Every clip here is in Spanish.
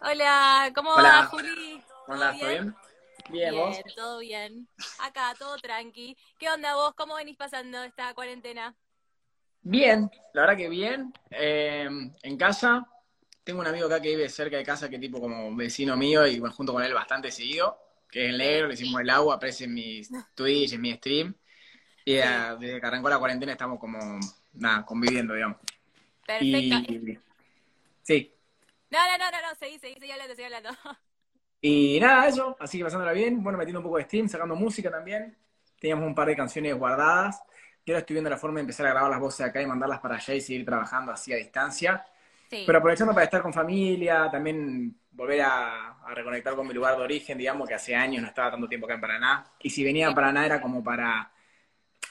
Hola, ¿cómo Hola. va, Juli? ¿Cómo andás? ¿Todo bien? Bien, vos. Bien, todo bien. Acá, todo tranqui. ¿Qué onda vos? ¿Cómo venís pasando esta cuarentena? Bien, la verdad que bien. Eh, en casa, tengo un amigo acá que vive cerca de casa, que tipo como vecino mío y me junto con él bastante seguido, que es el negro, le hicimos el agua, aparece en mis Twitch, en mi stream. Y eh, desde que arrancó la cuarentena estamos como, nada, conviviendo, digamos. Perfecto. Y, sí. No, no, no, no, no, seguí, seguí, seguí hablando, seguí hablando. Y nada, eso, así que pasándola bien. Bueno, metiendo un poco de stream, sacando música también. Teníamos un par de canciones guardadas. Y ahora estoy viendo la forma de empezar a grabar las voces acá y mandarlas para allá y seguir trabajando así a distancia. Sí. Pero aprovechando para estar con familia, también volver a, a reconectar con mi lugar de origen, digamos, que hace años no estaba tanto tiempo acá en Paraná. Y si venía a Paraná era como para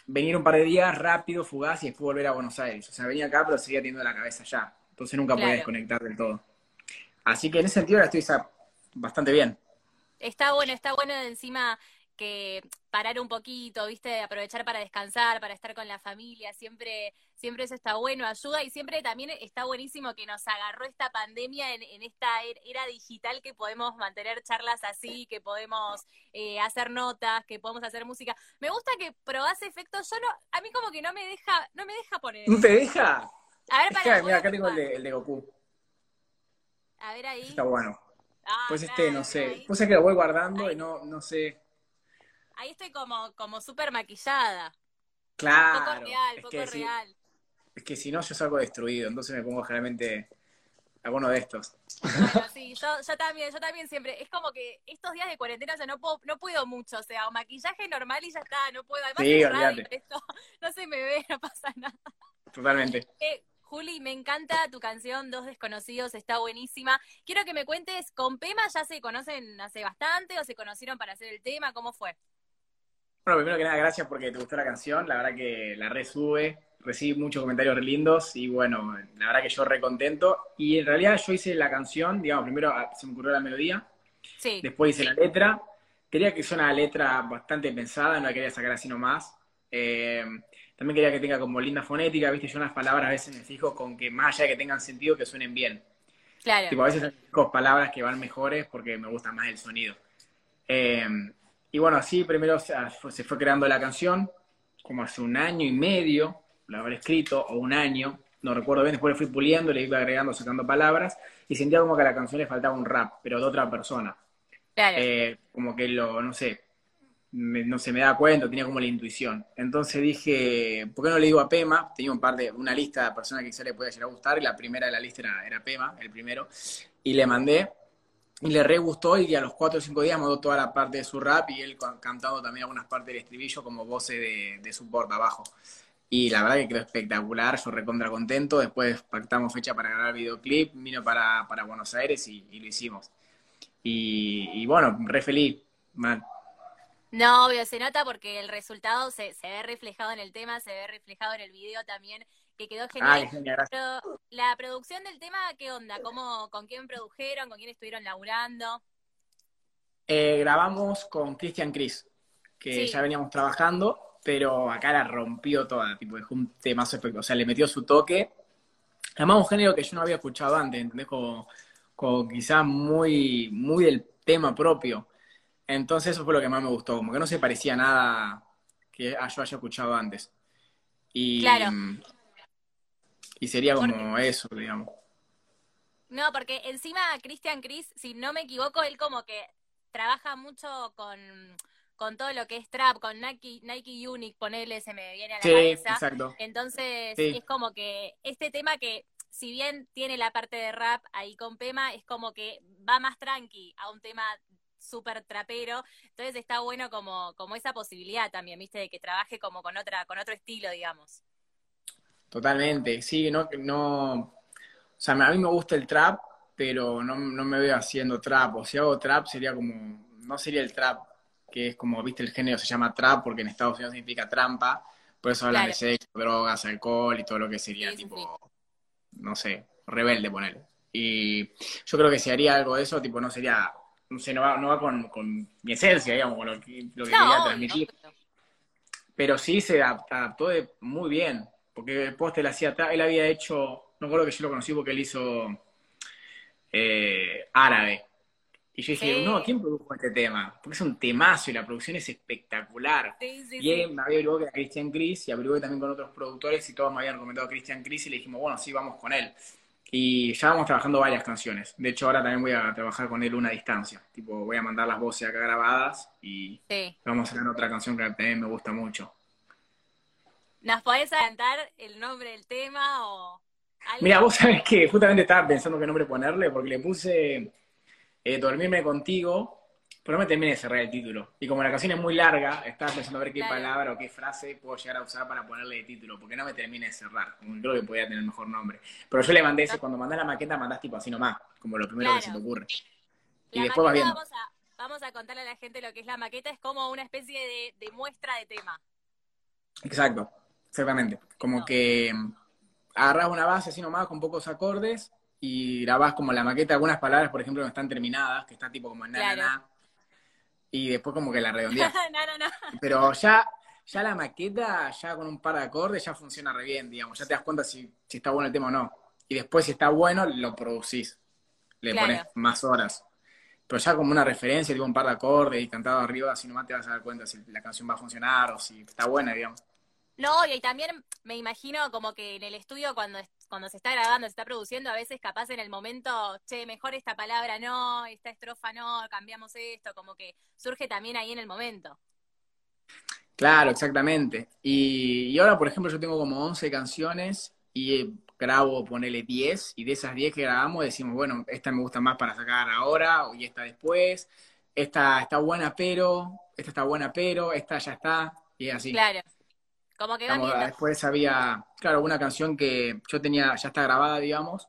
venir un par de días rápido, fugaz y después volver a Buenos Aires. O sea, venía acá, pero seguía teniendo la cabeza allá. Entonces nunca podía desconectar del todo. Así que en ese sentido ahora estoy bastante bien. Está bueno, está bueno de encima que parar un poquito, ¿viste? Aprovechar para descansar, para estar con la familia, siempre, siempre eso está bueno, ayuda y siempre también está buenísimo que nos agarró esta pandemia en, en esta er- era digital que podemos mantener charlas así, que podemos eh, hacer notas, que podemos hacer música. Me gusta que probás efectos, yo no, a mí como que no me deja, no me deja poner. ¿No te deja? A ver, para, que, mira, acá tengo el de, el de Goku. A ver ahí. Está bueno. Ah, Pues este, no sé. Pues es que lo voy guardando Ahí. y no, no sé. Ahí estoy como, como súper maquillada. Claro. poco real, es poco que si- real. Es que si no, yo salgo destruido, entonces me pongo generalmente alguno de estos. Bueno, sí, yo, yo también, yo también siempre, es como que estos días de cuarentena o sea, no puedo, no puedo mucho, o sea, o maquillaje normal y ya está, no puedo, además Sí, es radio, esto, no se me ve, no pasa nada. Totalmente. Eh, Juli, me encanta tu canción Dos Desconocidos, está buenísima. Quiero que me cuentes, ¿con Pema ya se conocen hace bastante o se conocieron para hacer el tema? ¿Cómo fue? Bueno, primero que nada, gracias porque te gustó la canción. La verdad que la resube, recibí muchos comentarios re lindos y bueno, la verdad que yo re contento. Y en realidad yo hice la canción, digamos, primero ah, se me ocurrió la melodía, Sí, después hice la letra. Quería que sea una letra bastante pensada, no la quería sacar así nomás. Eh, también quería que tenga como linda fonética, viste, yo en las palabras a veces me fijo con que más allá de que tengan sentido, que suenen bien. claro. Tipo, a veces con palabras que van mejores porque me gusta más el sonido. Eh, y bueno, así primero se, fue- se fue creando la canción, como hace un año y medio, la habré escrito, o un año, no recuerdo bien, después le fui puliendo, le iba agregando, sacando palabras, y sentía como que a la canción le faltaba un rap, pero de otra persona. Claro. Eh, como que lo, no sé, no se me da cuenta, tenía como la intuición. Entonces dije, ¿por qué no le digo a Pema? Tenía un par de, una lista de personas que quizá le podía llegar a gustar, y la primera de la lista era, era Pema, el primero, y le mandé, y le re gustó, y a los cuatro o cinco días mandó toda la parte de su rap, y él ca- cantando también algunas partes del estribillo como voces de, de support abajo. Y la verdad que quedó espectacular, yo recontra contento, después pactamos fecha para grabar videoclip, vino para, para Buenos Aires y, lo hicimos. Y, bueno, re feliz. No, obvio, se nota porque el resultado se, se ve reflejado en el tema, se ve reflejado en el video también, que quedó genial. Ay, genial. Pero la producción del tema, ¿qué onda? ¿Cómo, ¿Con quién produjeron? ¿Con quién estuvieron laburando? Eh, grabamos con Christian Chris, que Sí. ya veníamos trabajando, pero acá la rompió toda, tipo, dejó un temazo espectacular, o sea, le metió su toque. Además, un género que yo no había escuchado antes, ¿entendés? Como, como quizás muy, muy del tema propio. Entonces eso fue lo que más me gustó, como que no se parecía a nada que yo haya escuchado antes. Y, Claro. y sería como Porque- eso, digamos. No, porque encima Christian Chris, si no me equivoco, él como que trabaja mucho con, con todo lo que es trap, con Nike, Nike Unique, ponele, se me viene a la Sí, cabeza. exacto. Entonces, Sí. es como que este tema que, si bien tiene la parte de rap ahí con Pema, es como que va más tranqui a un tema súper trapero. Entonces está bueno como, como esa posibilidad también, viste, de que trabaje como con otra, con otro estilo, digamos. Totalmente, sí, no, no, o sea, a mí me gusta el trap, pero no, no me veo haciendo trap, o si hago trap sería como, no sería el trap, que es como, viste, el género se llama trap porque en Estados Unidos significa trampa, por eso hablan Claro. de sexo, drogas, alcohol y todo lo que sería Sí, sí, tipo, no sé, rebelde poner. Y yo creo que si haría algo de eso, tipo, no sería, no sé, no va, no va con, con mi esencia, digamos, con lo que, lo que No, quería transmitir. Pero sí se adap- adaptó de- muy bien, porque el poste él hacía, él había hecho, no creo que yo lo conocí porque él hizo eh, árabe. Y yo dije, Sí. no, ¿quién produjo este tema? Porque es un temazo y la producción es espectacular. Sí, sí, Y él me había averiguado que era Christian Chris y averigué también con otros productores y todos me habían recomendado a Christian Chris y le dijimos, bueno, sí, vamos con él. Y ya vamos trabajando varias canciones. De hecho, ahora también voy a trabajar con él una distancia. Tipo, voy a mandar las voces acá grabadas y Sí. vamos a sacar otra canción que también me gusta mucho. ¿Nos podés adelantar el nombre del tema o algo? Mira, vos sabés que justamente estaba pensando qué nombre ponerle porque le puse eh, Dormirme contigo, pero no me terminé de cerrar el título. Y como la canción es muy larga, estaba pensando a ver qué Claro. palabra o qué frase puedo llegar a usar para ponerle de título, porque no me terminé de cerrar. Creo que podía tener mejor nombre. Pero yo le mandé ese, cuando mandás la maqueta, mandás tipo así nomás, como lo primero que se te ocurre. Y La después vas viendo. vamos a, vamos a contarle a la gente lo que es la maqueta, es como una especie de, de muestra de tema. Exacto, exactamente. Como que mm, agarrás una base así nomás con pocos acordes y grabás como la maqueta, algunas palabras, por ejemplo, no están terminadas, que está tipo como en na, na, y después como que la redondeás. no, no, no. Pero ya, ya la maqueta, ya con un par de acordes, ya funciona re bien, digamos. Ya te das cuenta si, si está bueno el tema o no. Y después, si está bueno, lo producís. Le Claro. pones más horas. Pero ya como una referencia, tipo un par de acordes y cantado arriba, así nomás te vas a dar cuenta si la canción va a funcionar o si está buena, digamos. No, y también me imagino como que en el estudio cuando, cuando se está grabando, se está produciendo, a veces capaz en el momento, che, mejor esta palabra no, esta estrofa no, cambiamos esto, como que surge también ahí en el momento. Claro, exactamente. Y, y ahora, por ejemplo, yo tengo como 11 canciones y eh, grabo, ponele 10, y de esas 10 que grabamos decimos, bueno, esta me gusta más para sacar ahora y esta después, esta está buena pero, esta está buena pero, esta ya está, y así. Claro. Como que después había, claro, una canción que yo tenía, ya está grabada, digamos,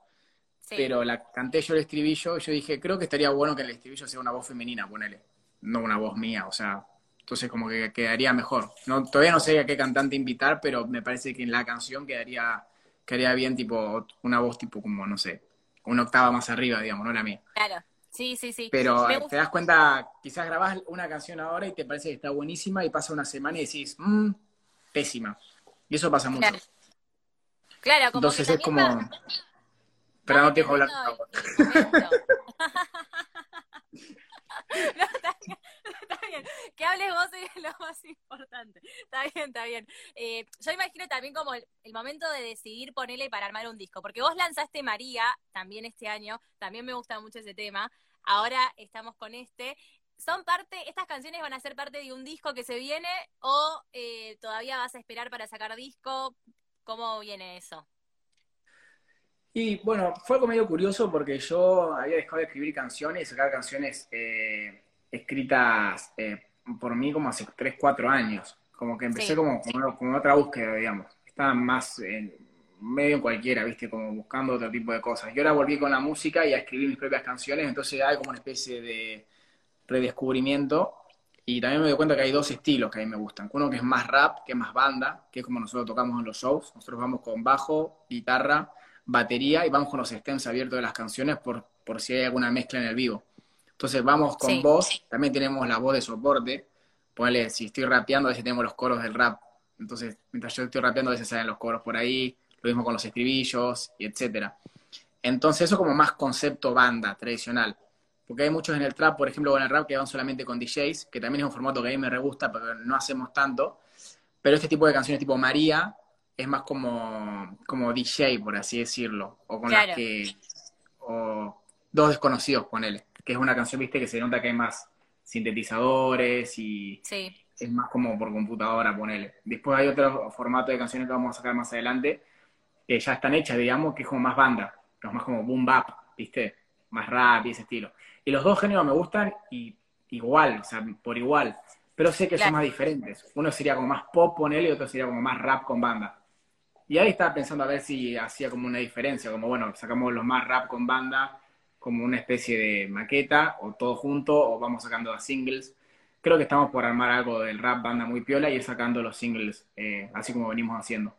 Sí. pero la canté yo el estribillo y yo dije, creo que estaría bueno que el estribillo sea una voz femenina, ponele, no una voz mía, o sea, entonces como que quedaría mejor. No, todavía no sé a qué cantante invitar, pero me parece que en la canción quedaría, quedaría bien tipo una voz tipo como, no sé, una octava más arriba, digamos, no la mía. Claro. Sí, sí, sí. Pero te das cuenta, quizás grabás una canción ahora y te parece que está buenísima y pasa una semana y decís, mmm, pésima. Y eso pasa mucho. Claro. Claro, como Entonces que es como... va- Pero no te dejo hablar. No, está bien, está bien. Que hables vos es lo más importante. Está bien, está bien. Eh, yo imagino también como el, el momento de decidir ponerle para armar un disco, porque vos lanzaste María también este año, también me gusta mucho ese tema. Ahora estamos con este. ¿Son parte, estas canciones van a ser parte de un disco que se viene o eh, todavía vas a esperar para sacar disco? ¿Cómo viene eso? Y bueno, fue algo medio curioso porque yo había dejado de escribir canciones y sacar canciones eh, escritas eh, por mí como hace 3, 4 años. Como que empecé Sí. como, como, como otra búsqueda, digamos. Estaba más en medio en cualquiera, ¿viste? Como buscando otro tipo de cosas. Y ahora volví con la música y a escribir mis propias canciones, entonces hay como una especie de redescubrimiento. Y también me doy cuenta que hay dos estilos que a mí me gustan. Uno que es más rap, que es más banda, que es como nosotros tocamos en los shows. Nosotros vamos con bajo, guitarra, batería y vamos con los stems abiertos de las canciones por, por si hay alguna mezcla en el vivo. Entonces vamos con Sí. voz, también tenemos la voz de soporte. Ponele, si estoy rapeando, a veces tenemos los coros del rap. Entonces, mientras yo estoy rapeando, a veces salen los coros por ahí, lo mismo con los estribillos, y etcétera. Entonces, eso como más concepto banda tradicional. Porque hay muchos en el trap, por ejemplo, o en el rap que van solamente con DJs, que también es un formato que a mí me re gusta, pero no hacemos tanto. Pero este tipo de canciones tipo María es más como, como DJ, por así decirlo. O con Claro. las que. O dos desconocidos, ponele. Que es una canción, viste, que se nota que hay más sintetizadores y Sí. es más como por computadora, ponele. Después hay otro formato de canciones que vamos a sacar más adelante, que ya están hechas, digamos, que es como más banda, es más como boom bap, ¿viste? Más rap y ese estilo. Y los dos géneros me gustan y igual, o sea, por igual. Pero sé que Claro. son más diferentes. Uno sería como más pop, ponele, y otro sería como más rap con banda. Y ahí estaba pensando a ver si hacía como una diferencia, como bueno, sacamos los más rap con banda, como una especie de maqueta, o todo junto, o vamos sacando las singles. Creo que estamos por armar algo del rap banda muy piola y ir sacando los singles, eh, así como venimos haciendo.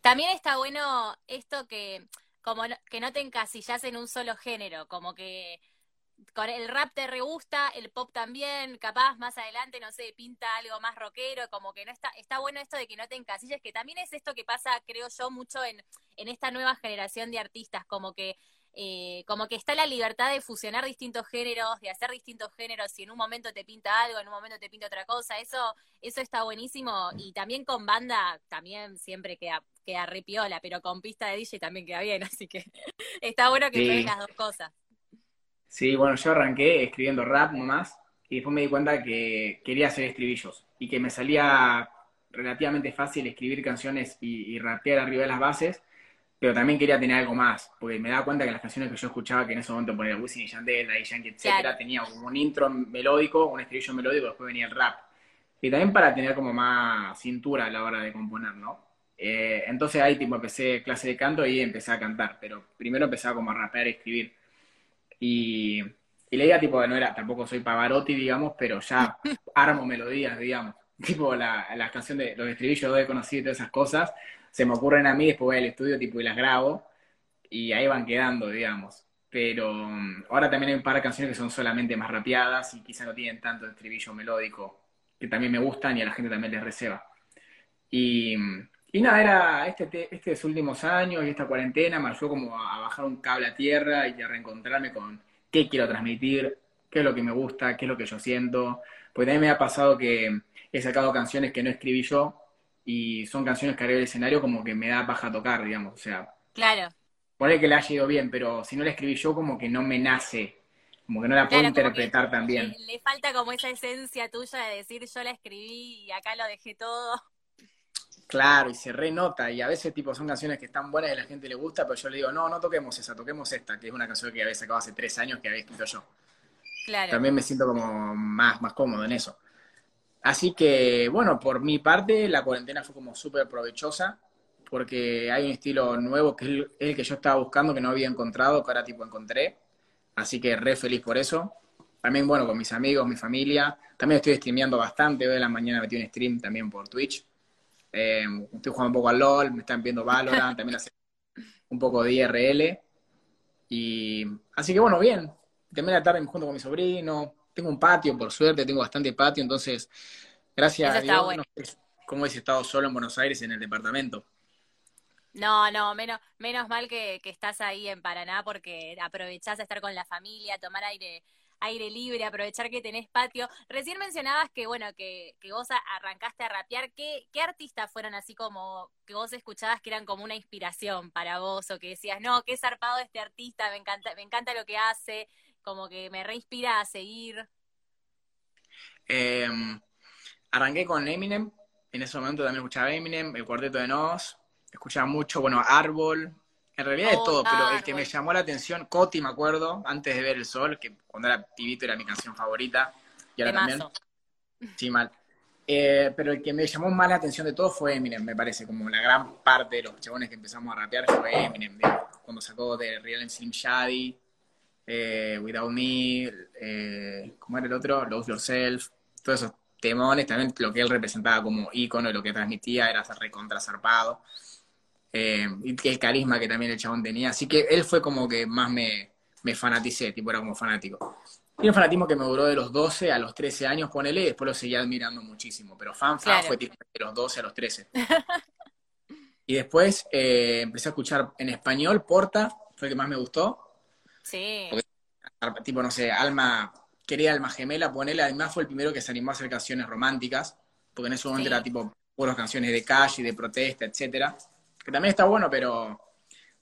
También está bueno esto que como no- que no te encasillas en un solo género, como que con el rap te re gusta, el pop también, capaz más adelante, no sé, pinta algo más rockero, como que no está, está bueno esto de que no te encasilles, que también es esto que pasa, creo yo, mucho en, en esta nueva generación de artistas, como que eh, como que está la libertad de fusionar distintos géneros, de hacer distintos géneros, si en un momento te pinta algo, en un momento te pinta otra cosa, eso, eso está buenísimo, y también con banda, también siempre queda, queda ripiola, pero con pista de DJ también queda bien, así que está bueno que sí. las dos cosas. Sí, bueno, yo arranqué escribiendo rap nomás, y después me di cuenta que quería hacer estribillos, y que me salía relativamente fácil escribir canciones y, y rapear arriba de las bases, pero también quería tener algo más, porque me daba cuenta que las canciones que yo escuchaba, que en ese momento ponía Wisin y Yandel, Daddy Yankee, etcétera, claro. tenía como un intro melódico, un estribillo melódico, después venía el rap. Y también para tener como más cintura a la hora de componer, ¿no? Eh, entonces ahí tipo empecé clase de canto y empecé a cantar, pero primero empezaba como a rapear y escribir. Y, y la idea tipo no era, tampoco soy Pavarotti, digamos, pero ya armo melodías, digamos. Tipo la, la canción de los estribillos de conocido y todas esas cosas, se me ocurren a mí, después voy al estudio tipo y las grabo y ahí van quedando, digamos. Pero um, ahora también hay un par de canciones que son solamente más rapeadas y quizá no tienen tanto estribillo melódico, que también me gustan y a la gente también les receba. Y, y nada, era este, estos últimos años y esta cuarentena me ayudó como a bajar un cable a tierra y a reencontrarme con qué quiero transmitir, qué es lo que me gusta, qué es lo que yo siento. Porque también me ha pasado que he sacado canciones que no escribí yo y son canciones que arriba del escenario como que me da baja tocar, digamos, o sea. Claro. Pone que le haya ido bien, pero si no la escribí yo, como que no me nace, como que no la puedo interpretar. Le, le, falta como esa esencia tuya de decir yo la escribí y acá lo dejé todo. Claro, y se renota, y a veces tipo son canciones que están buenas y a la gente le gusta, pero yo le digo, no, no toquemos esa, toquemos esta, que es una canción que había sacado hace tres años que había escrito yo. Claro. También me siento como más, más cómodo en eso. Así que, bueno, por mi parte, la cuarentena fue como súper provechosa, porque hay un estilo nuevo que es el que yo estaba buscando, que no había encontrado, que ahora tipo encontré. Así que re feliz por eso. También, bueno, con mis amigos, mi familia. También estoy streameando bastante. Hoy de la mañana metí un stream también por Twitch. Eh, estoy jugando un poco al LOL, me están viendo Valorant, también hace un poco de IRL. Y así que, bueno, bien. También la tarde me junto con mi sobrino, tengo un patio, por suerte, tengo bastante patio, entonces, gracias a Dios, bueno. no sé cómo hubiese estado solo en Buenos Aires en el departamento. No, no, menos, menos mal que, que estás ahí en Paraná porque aprovechás a estar con la familia, tomar aire, aire libre, aprovechar que tenés patio. Recién mencionabas que, bueno, que, que vos arrancaste a rapear. ¿Qué, ¿Qué artistas fueron así como que vos escuchabas que eran como una inspiración para vos o que decías, no, qué zarpado este artista, me encanta, me encanta lo que hace? como que me reinspira a seguir? Eh, arranqué con Eminem, en ese momento también escuchaba Eminem, el Cuarteto de Nos, escuchaba mucho, bueno, Árbol, en realidad de oh, todo, pero el que me llamó la atención, Coti, me acuerdo, antes de ver el sol, que cuando era pibito era mi canción favorita, y ahora también. Sí, mal. Eh, pero el que me llamó más la atención de todo fue Eminem, me parece, como la gran parte de los chabones que empezamos a rapear fue Eminem, cuando sacó de Real and Slim Shady, eh, Without Me, eh, ¿cómo era el otro? Lose Yourself, todos esos temones, también lo que él representaba como ícono, lo que transmitía era recontra zarpado, eh, y el carisma que también el chabón tenía, así que él fue como que más me, me fanaticé, tipo era como fanático. Y un fanatismo que me duró de los 12 a los 13 años, ponele, y después lo seguía admirando muchísimo, pero fan, fan fue tipo de los 12 a los 13. y después eh, empecé a escuchar en español, Porta, fue el que más me gustó, Sí. tipo, no sé, Alma, quería Alma Gemela, ponele, además fue el primero que se animó a hacer canciones románticas, porque en ese momento era tipo puras canciones de calle, de protesta, etcétera, que también está bueno, pero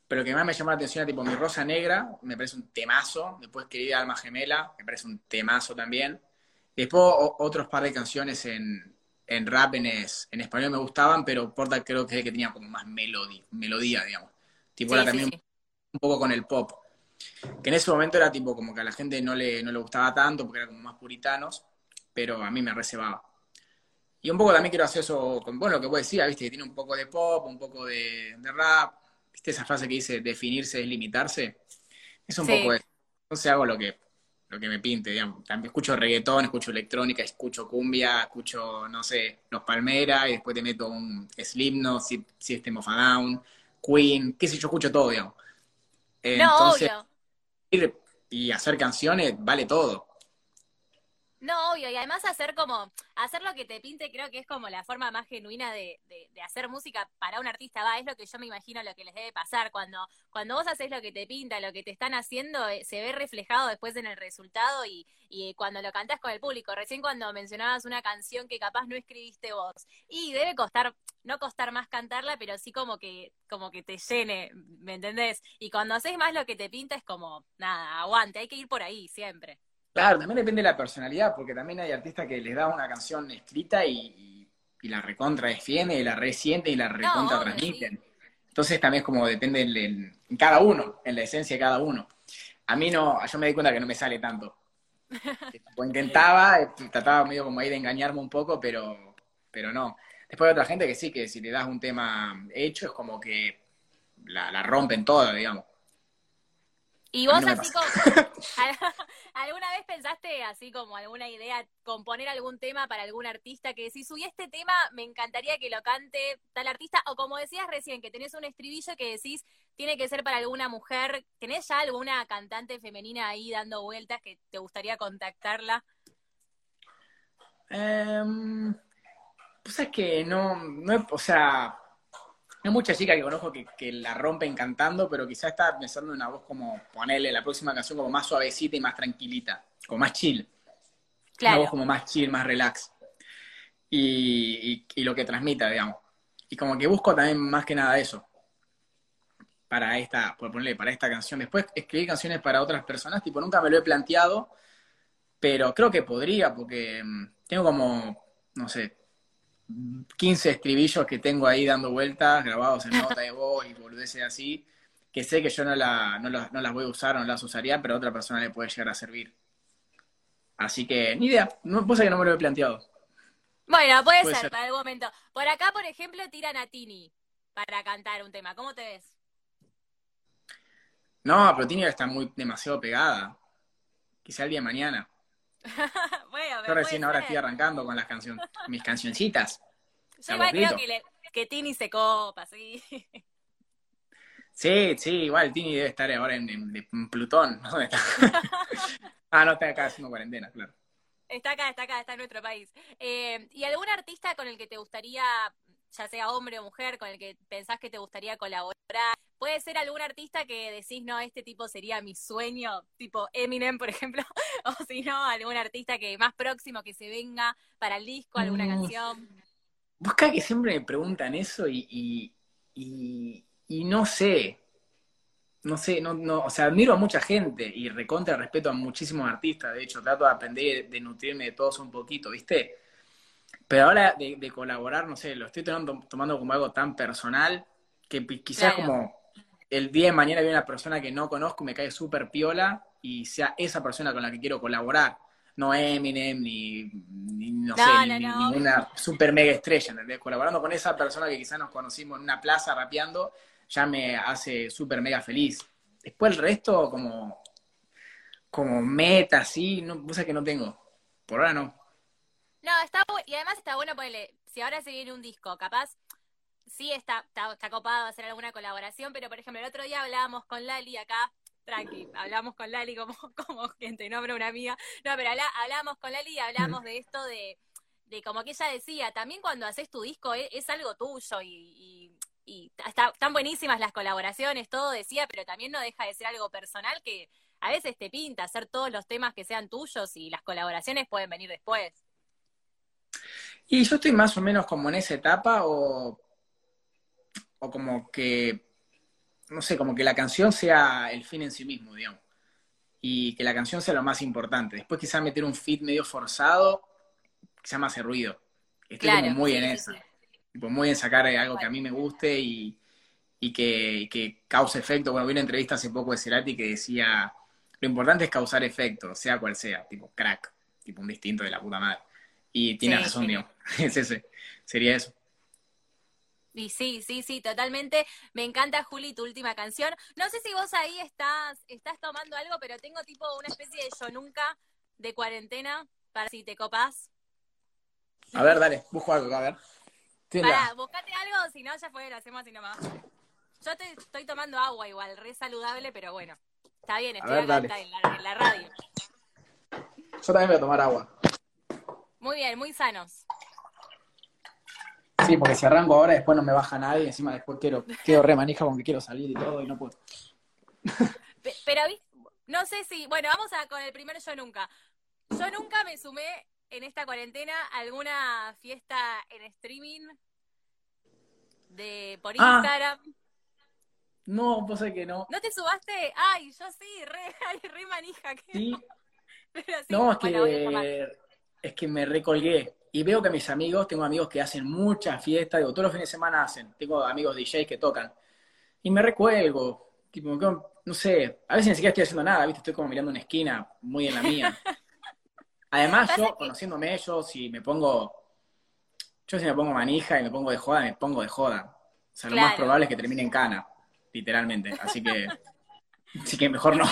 pero lo que más me llamó la atención era tipo Mi Rosa Negra, me parece un temazo, después Querida Alma Gemela, me parece un temazo también, después otros par de canciones en, en rap en, en español me gustaban, pero Porta creo que es el que tenía como más melodía, melodía digamos, tipo era también un poco con el pop, que en ese momento era tipo como que a la gente no le, no le gustaba tanto porque eran como más puritanos, pero a mí me reservaba. Y un poco también quiero hacer eso con, bueno, lo que vos decías, viste, que tiene un poco de pop, un poco de, rap, viste esa frase que dice definirse es limitarse, es un poco eso. Entonces hago lo que, lo que me pinte, digamos. También escucho reggaetón, escucho electrónica, escucho cumbia, escucho, no sé, Los Palmeras, y después te meto un Slipknot, System of a Down, Queen, qué sé yo, escucho todo, digamos. Entonces, no, obvio y hacer canciones vale todo. No, obvio, y además hacer como, hacer lo que te pinte creo que es como la forma más genuina de, de, hacer música para un artista, va, es lo que yo me imagino lo que les debe pasar, cuando, cuando vos haces lo que te pinta, lo que te están haciendo, eh, se ve reflejado después en el resultado y, y cuando lo cantás con el público, recién cuando mencionabas una canción que capaz no escribiste vos, y debe costar, no costar más cantarla, pero sí como que, como que te llene, ¿me entendés? Y cuando haces más lo que te pinta es como, nada, aguante, hay que ir por ahí siempre. Claro, también depende de la personalidad, porque también hay artistas que les da una canción escrita y, y, y la recontra defiende, y la resiente y la recontra no, transmiten. Sí. Entonces también es como depende en, en, cada uno, en la esencia de cada uno. A mí no, yo me di cuenta que no me sale tanto. Intentaba, eh, trataba medio como ahí de engañarme un poco, pero, pero no. Después hay otra gente que sí, que si le das un tema hecho es como que la, la rompen toda, digamos. Y vos así como, ¿alguna vez pensaste así como alguna idea, componer algún tema para algún artista que decís, uy, este tema me encantaría que lo cante tal artista? O como decías recién, que tenés un estribillo que decís, tiene que ser para alguna mujer. ¿Tenés ya alguna cantante femenina ahí dando vueltas que te gustaría contactarla? Um, pues es que no, no, o sea, hay muchas chicas que conozco que, que, la rompen cantando, pero quizás está pensando en una voz como ponerle la próxima canción como más suavecita y más tranquilita, como más chill. Claro. Una voz como más chill, más relax. Y, y, y, lo que transmita, digamos. Y como que busco también más que nada eso. Para esta, por ponerle, para esta canción. Después escribir canciones para otras personas, tipo, nunca me lo he planteado, pero creo que podría, porque mm, tengo como, no sé, 15 estribillos que tengo ahí dando vueltas, grabados en nota de voz y boludeces así, que sé que yo no, la, no, la, no, las voy a usar o no las usaría, pero a otra persona le puede llegar a servir. Así que, ni idea, no, cosa que no me lo he planteado. Bueno, puede, puede ser, ser, para algún momento. Por acá, por ejemplo, tiran a Tini para cantar un tema. ¿Cómo te ves? No, pero Tini está muy demasiado pegada. Quizá el día de mañana. bueno, Yo recién ahora estoy arrancando con las canciones, mis cancioncitas. Yo igual creo que, le, que Tini se copa, sí. Sí, sí, igual Tini debe estar ahora en, en, en Plutón. ¿Dónde está? ah, no, está acá haciendo cuarentena, claro. Está acá, está acá, está en nuestro país. Eh, ¿Y algún artista con el que te gustaría, ya sea hombre o mujer, con el que pensás que te gustaría colaborar? Puede ser algún artista que decís, no, este tipo sería mi sueño, tipo Eminem, por ejemplo, o si no, algún artista que más próximo que se venga para el disco, alguna mm. canción. Busca que siempre me preguntan eso y, y, y, y no sé, no sé, no, no, o sea, admiro a mucha gente y recontra respeto a muchísimos artistas, de hecho, trato de aprender, de nutrirme de todos un poquito, ¿viste? Pero ahora de, de colaborar, no sé, lo estoy tomando, tomando, como algo tan personal que quizás claro. como el día de mañana viene una persona que no conozco, me cae súper piola y sea esa persona con la que quiero colaborar. No Eminem, ni, ni no, no, sé, no, ni, no. ninguna super mega estrella, ¿entendés? Colaborando con esa persona que quizás nos conocimos en una plaza rapeando, ya me hace súper mega feliz. Después el resto, como, como meta, así, no, cosa que no tengo. Por ahora no. No, está y además está bueno ponerle, si ahora se viene un disco, capaz, sí está, está, está copado hacer alguna colaboración, pero por ejemplo, el otro día hablábamos con Lali acá, tranqui, hablamos con Lali como, como quien te nombra una amiga, no, pero habla, hablamos con Lali y hablamos mm. de esto de, de como que ella decía, también cuando haces tu disco es, es algo tuyo y, y y está, están buenísimas las colaboraciones, todo decía, pero también no deja de ser algo personal que a veces te pinta hacer todos los temas que sean tuyos y las colaboraciones pueden venir después. Y yo estoy más o menos como en esa etapa o, o como que, no sé, como que la canción sea el fin en sí mismo, digamos. Y que la canción sea lo más importante. Después quizás meter un fit medio forzado, quizás me hace ruido. Estoy claro, como muy sí, en sí, esa. sí. Muy en sacar algo que a mí me guste y, y, que, y que, cause efecto. Bueno, vi una entrevista hace poco de Cerati que decía, lo importante es causar efecto, sea cual sea, tipo crack, tipo un distinto de la puta madre. Y tiene sí, razón, sí. Es ese, sería eso. Y sí, sí, sí, totalmente. Me encanta, Juli, tu última canción. No sé si vos ahí estás, estás tomando algo, pero tengo tipo una especie de yo nunca de cuarentena para si te copás. A ver, dale, busco algo, a ver. Pará, buscate algo, si no, ya fue, lo hacemos así nomás. Yo te, estoy tomando agua igual, re saludable, pero bueno. Está bien, estoy ver, acá en la, en la, radio. Yo también voy a tomar agua. Muy bien, muy sanos. Sí, porque si arranco ahora, después no me baja nadie, encima después quiero, quiero re manija con que quiero salir y todo, y no puedo. Pero, no sé si, bueno, vamos a con el primer yo nunca. Yo nunca me sumé en esta cuarentena a alguna fiesta en streaming de por ah. Instagram. No, vos sabés que no. ¿No te subaste? Ay, yo sí, re, ay, re manija. Sí. no, es que, es que me recolgué. Y veo que mis amigos, tengo amigos que hacen muchas fiestas, digo, todos los fines de semana hacen. Tengo amigos DJs que tocan. Y me recuelgo. Tipo, no sé, a veces ni siquiera estoy haciendo nada, ¿viste? Estoy como mirando una esquina, muy en la mía. Además, yo, conociéndome ellos, si me pongo. Yo, si me pongo manija y me pongo de joda, me pongo de joda. O sea, lo más probable es que termine en cana, literalmente. Así que. así que mejor no.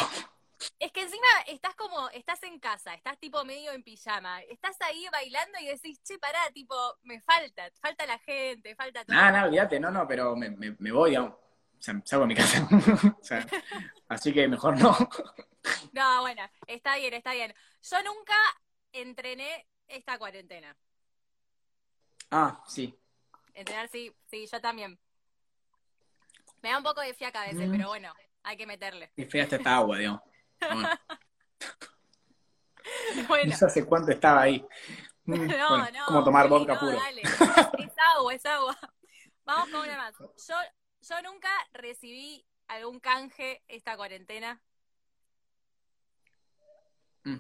Es que encima estás como, estás en casa, estás tipo medio en pijama, estás ahí bailando y decís, che, pará, tipo, me falta, falta la gente, falta todo. Ah, no, olvídate, no, no, pero me, me, voy, digamos, o sea, salgo de mi casa. o sea, así que mejor no. no, bueno, está bien, está bien. Yo nunca entrené esta cuarentena. Ah, sí. Entrenar, sí, sí, yo también. Me da un poco de fiaca a veces, mm. pero bueno, hay que meterle. Y fea esta agua, digamos. Bueno. No sé cuánto estaba ahí. Mm, no, no. Como tomar vodka puro. Es agua, es agua. Vamos con una más. Yo, yo nunca recibí algún canje esta cuarentena. Mm.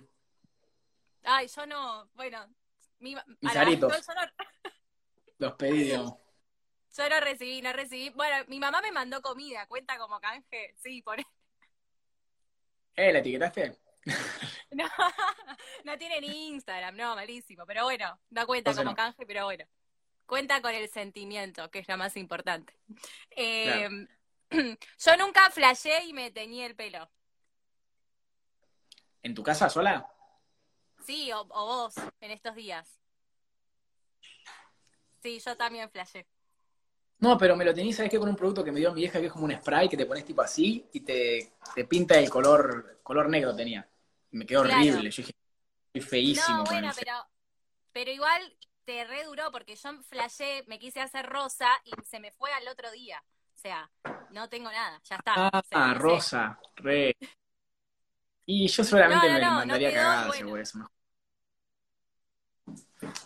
Ay, yo no, bueno, mi, Los pedidos. Yo no recibí, no recibí. Bueno, mi mamá me mandó comida, cuenta como canje. Sí, por ¿Eh, la etiquetaste? no, no tiene ni Instagram, no, malísimo. Pero bueno, da cuenta como canje, pero bueno. Cuenta con el sentimiento, que es lo más importante. Eh, yo nunca flashé y me teñí el pelo. ¿En tu casa sola? Sí, o, o vos, en estos días. Sí, yo también flashé. No, pero me lo tenéis, ¿sabes qué? Con un producto que me dio mi vieja que es como un spray que te pones tipo así y te, te pinta el color, color negro tenía. me quedó horrible. Yo dije, estoy feísimo. No, bueno, pero, pero igual te re duró porque yo flashé, me quise hacer rosa y se me fue al otro día. O sea, no tengo nada, ya está. Ah, rosa, re. Y yo seguramente me mandaría cagada seguro eso.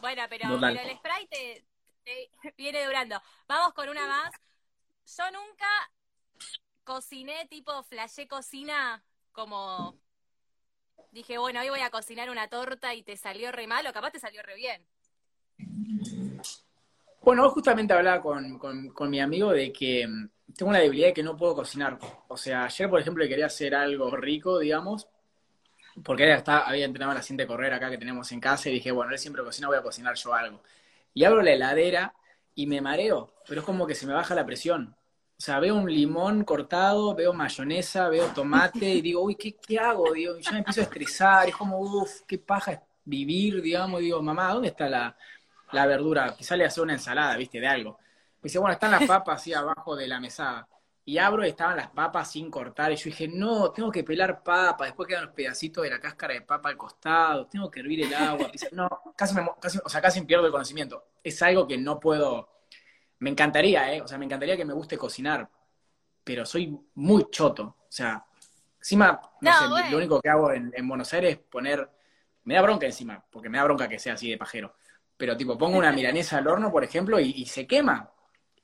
Bueno, pero, pero el spray te, viene durando. Vamos con una más. Yo nunca cociné tipo flashé cocina como dije, bueno, hoy voy a cocinar una torta y te salió re mal o capaz te salió re bien. Bueno, justamente hablaba con, con, mi amigo de que mm, tengo una debilidad de que no puedo cocinar. O sea, ayer, por ejemplo, quería hacer algo rico, digamos, porque está, había entrenado a la de correr acá que tenemos en casa y dije, bueno, él siempre cocina, voy a cocinar yo algo y abro la heladera y me mareo, pero es como que se me baja la presión. O sea, veo un limón cortado, veo mayonesa, veo tomate y digo, uy, ¿qué, qué hago? Digo, y ya me empiezo a estresar, es como, uff, qué paja vivir, digamos. digo, mamá, ¿dónde está la, la verdura? Quizá le hace una ensalada, viste, de algo. Me dice, bueno, están las papas así abajo de la mesada. Y abro y estaban las papas sin cortar. Y yo dije, no, tengo que pelar papas. Después quedan los pedacitos de la cáscara de papa al costado. Tengo que hervir el agua. no, casi, me, casi, o sea, casi pierdo el conocimiento. Es algo que no puedo. Me encantaría, ¿eh? O sea, me encantaría que me guste cocinar. Pero soy muy choto. O sea, encima, no, sé, lo único que hago en, Buenos Aires es poner. Me da bronca encima, porque me da bronca que sea así de pajero. Pero, tipo, pongo una milanesa al horno, por ejemplo, y se quema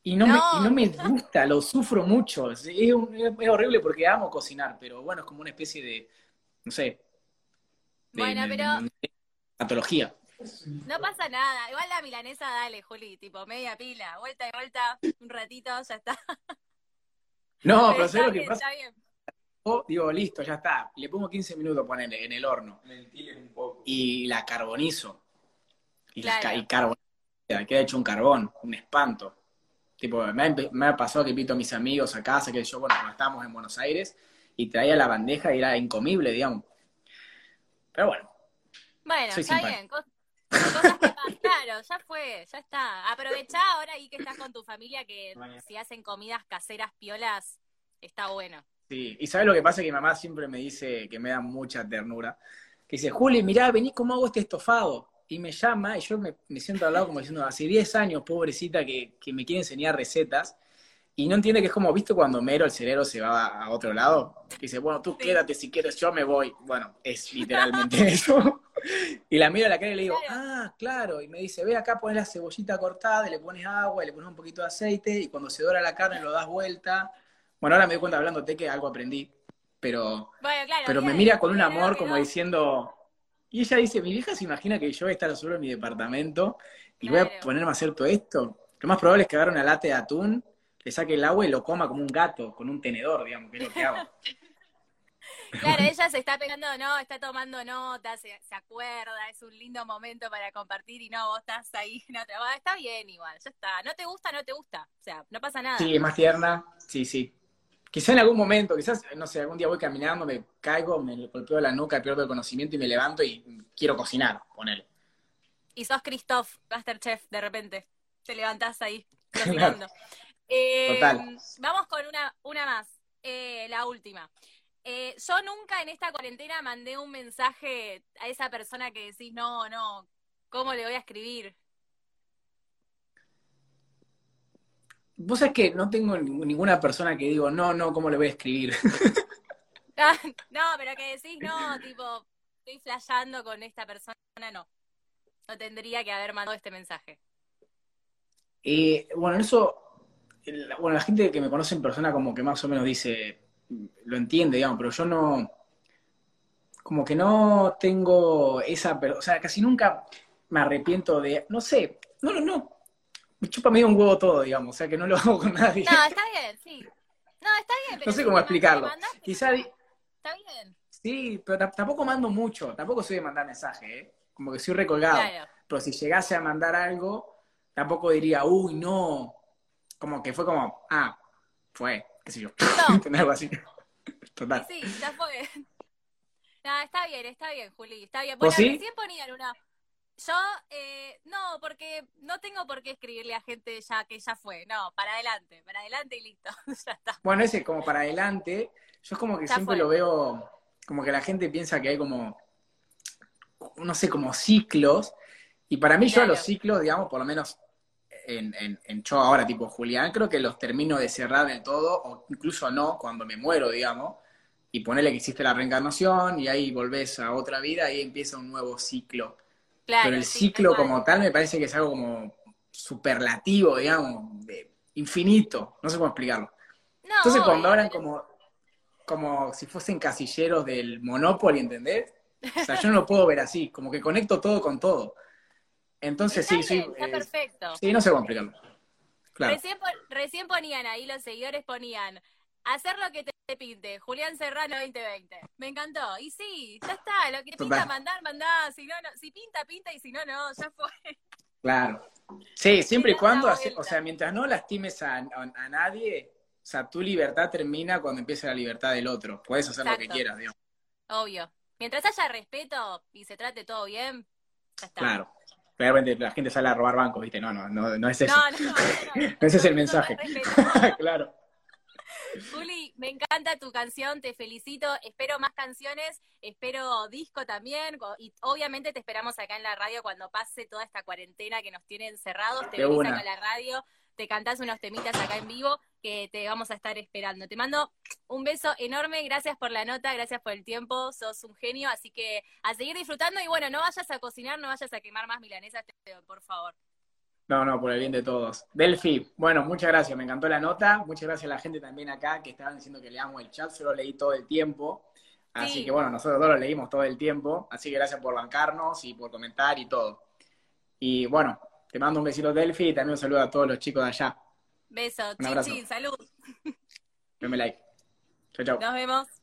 y no, Me, y no me gusta, lo sufro mucho. Es, es, horrible porque amo cocinar, pero bueno, es como una especie de, no sé, de, bueno, pero... patología. No pasa nada. Igual la milanesa, dale, Juli, tipo media pila, vuelta y vuelta, un ratito, ya está. No, pero, ¿sabes lo que pasa? digo, listo, ya está. Le pongo 15 minutos ponerle en el horno. Y la carbonizo. Y, la, y carbonizo. Queda hecho un carbón, un espanto. Tipo, me ha, pasado que invito a mis amigos a casa, que yo, bueno, cuando estábamos en Buenos Aires, y traía la bandeja y era incomible, digamos. Pero bueno. Bueno, está bien. cosas que ya fue, ya está. Aprovechá ahora ahí que estás con tu familia que si hacen comidas caseras piolas, está bueno. Sí, y ¿sabes lo que pasa? Que mi mamá siempre me dice que me da mucha ternura. Que dice, Juli, mirá, vení cómo hago este estofado. Y me llama y yo me, siento al lado como diciendo, hace 10 años, pobrecita, que, que me quiere enseñar recetas y no entiende que es como, ¿viste cuando Mero, el cerebro, se va a otro lado? Que dice, bueno, tú quédate si quieres, yo me voy. Bueno, es literalmente eso. y la miro a la cara y le digo, ah, claro. Y me dice, ve acá, pones la cebollita cortada, y le pones agua, y le pones un poquito de aceite, y cuando se dora la carne lo das vuelta. Bueno, ahora me doy cuenta hablándote que algo aprendí, pero, pero me mira con un amor como diciendo... Y ella dice, mi vieja se imagina que yo voy a estar solo en mi departamento y voy a ponerme a hacer todo esto. Lo más probable es que agarre una lata de atún le saque el agua y lo coma como un gato, con un tenedor, digamos, que es lo que hago. Claro, ella se está pegando, no, está tomando notas, se, acuerda, es un lindo momento para compartir y no, vos estás ahí, no te, está bien igual, ya está. No te gusta, no te gusta, o sea, no pasa nada. Sí, es más tierna, sí, sí. Quizá en algún momento, quizás, no sé, algún día voy caminando, me caigo, me golpeo la nuca, pierdo el conocimiento y me levanto y quiero cocinar, ponele. Y sos Christoph, Masterchef, de repente, te levantás ahí, cocinando. Eh, vamos con una, una más, eh, la última. Eh, yo nunca en esta cuarentena mandé un mensaje a esa persona que decís, no, no, ¿cómo le voy a escribir? Vos sabés que no tengo ninguna persona que digo, no, no, ¿cómo le voy a escribir? Ah, no, pero que decís, no, tipo, estoy flasheando con esta persona, no. No tendría que haber mandado este mensaje. bueno, eso bueno, la gente que me conoce en persona como que más o menos dice, lo entiende, digamos, pero yo no, como que no tengo esa, o sea, casi nunca me arrepiento de, no sé, no, no, no, me chupa medio un huevo todo, digamos, o sea, que no lo hago con nadie. No, está bien, sí. No, está bien. no sé cómo explicarlo. Quizá... Está bien. Sí, pero tampoco mando mucho, tampoco soy de mandar mensajes, ¿eh? Como que soy recolgado. Pero si llegase a mandar algo, tampoco diría, uy, no, como que fue como, ah, fue, qué sé yo, no. algo así. Total. Sí, ya fue. No, está bien, está bien, Juli, está bien. Bueno, sí? recién ponían una... Yo, eh, no, porque no tengo por qué escribirle a gente ya que ya fue. No, para adelante, para adelante y listo. ya está. Bueno, ese como para adelante, yo es como que siempre lo veo, como que la gente piensa que hay como, no sé, como ciclos. Y para mí yo a los ciclos, digamos, por lo menos en, en, en show ahora, tipo Julián, creo que los termino de cerrar del todo, o incluso no, cuando me muero, digamos, y ponerle que existe la reencarnación y ahí volvés a otra vida y empieza un nuevo ciclo. Pero el ciclo como tal me parece que es algo como superlativo, digamos, de infinito, no sé cómo explicarlo. Entonces cuando hablan como, como si fuesen casilleros del Monopoly, ¿entendés? O sea, yo no lo puedo ver así, como que conecto todo con todo. Entonces sí, sí. Está perfecto. Sí, no sé cómo explicarlo. Recién, ponían ahí, los seguidores ponían, hacer lo que te, pinte, Julián Serrano 2020. Me encantó. Y sí, ya está, lo que pinta mandar, mandá. Si no, no, si pinta, pinta y si no, no, ya fue. Claro. Sí, siempre y cuando, o sea, mientras no lastimes a, nadie, o sea, tu libertad termina cuando empieza la libertad del otro. Puedes hacer lo que quieras, digamos. Obvio. Mientras haya respeto y se trate todo bien, ya está. Claro realmente la gente sale a robar bancos, ¿viste? No, no, no, no es eso. No, no, no, ese es el mensaje. claro. Juli, me encanta tu canción, te felicito, espero más canciones, espero disco también, y obviamente te esperamos acá en la radio cuando pase toda esta cuarentena que nos tiene encerrados, te venís acá a la radio, te cantás unos temitas acá en vivo que te vamos a estar esperando. Te mando un beso enorme, gracias por la nota, gracias por el tiempo, sos un genio, así que a seguir disfrutando y bueno, no vayas a cocinar, no vayas a quemar más milanesas, por favor. No, no, por el bien de todos. Delphi, bueno, muchas gracias, me encantó la nota, muchas gracias a la gente también acá que estaban diciendo que leamos el chat, se lo leí todo el tiempo. Así que bueno, nosotros dos lo leímos todo el tiempo, así que gracias por bancarnos y por comentar y todo. Y bueno, te mando un besito Delphi y también un saludo a todos los chicos de allá. Beso, chin, chin, salud. Dame like. Chao, chao. Nos vemos.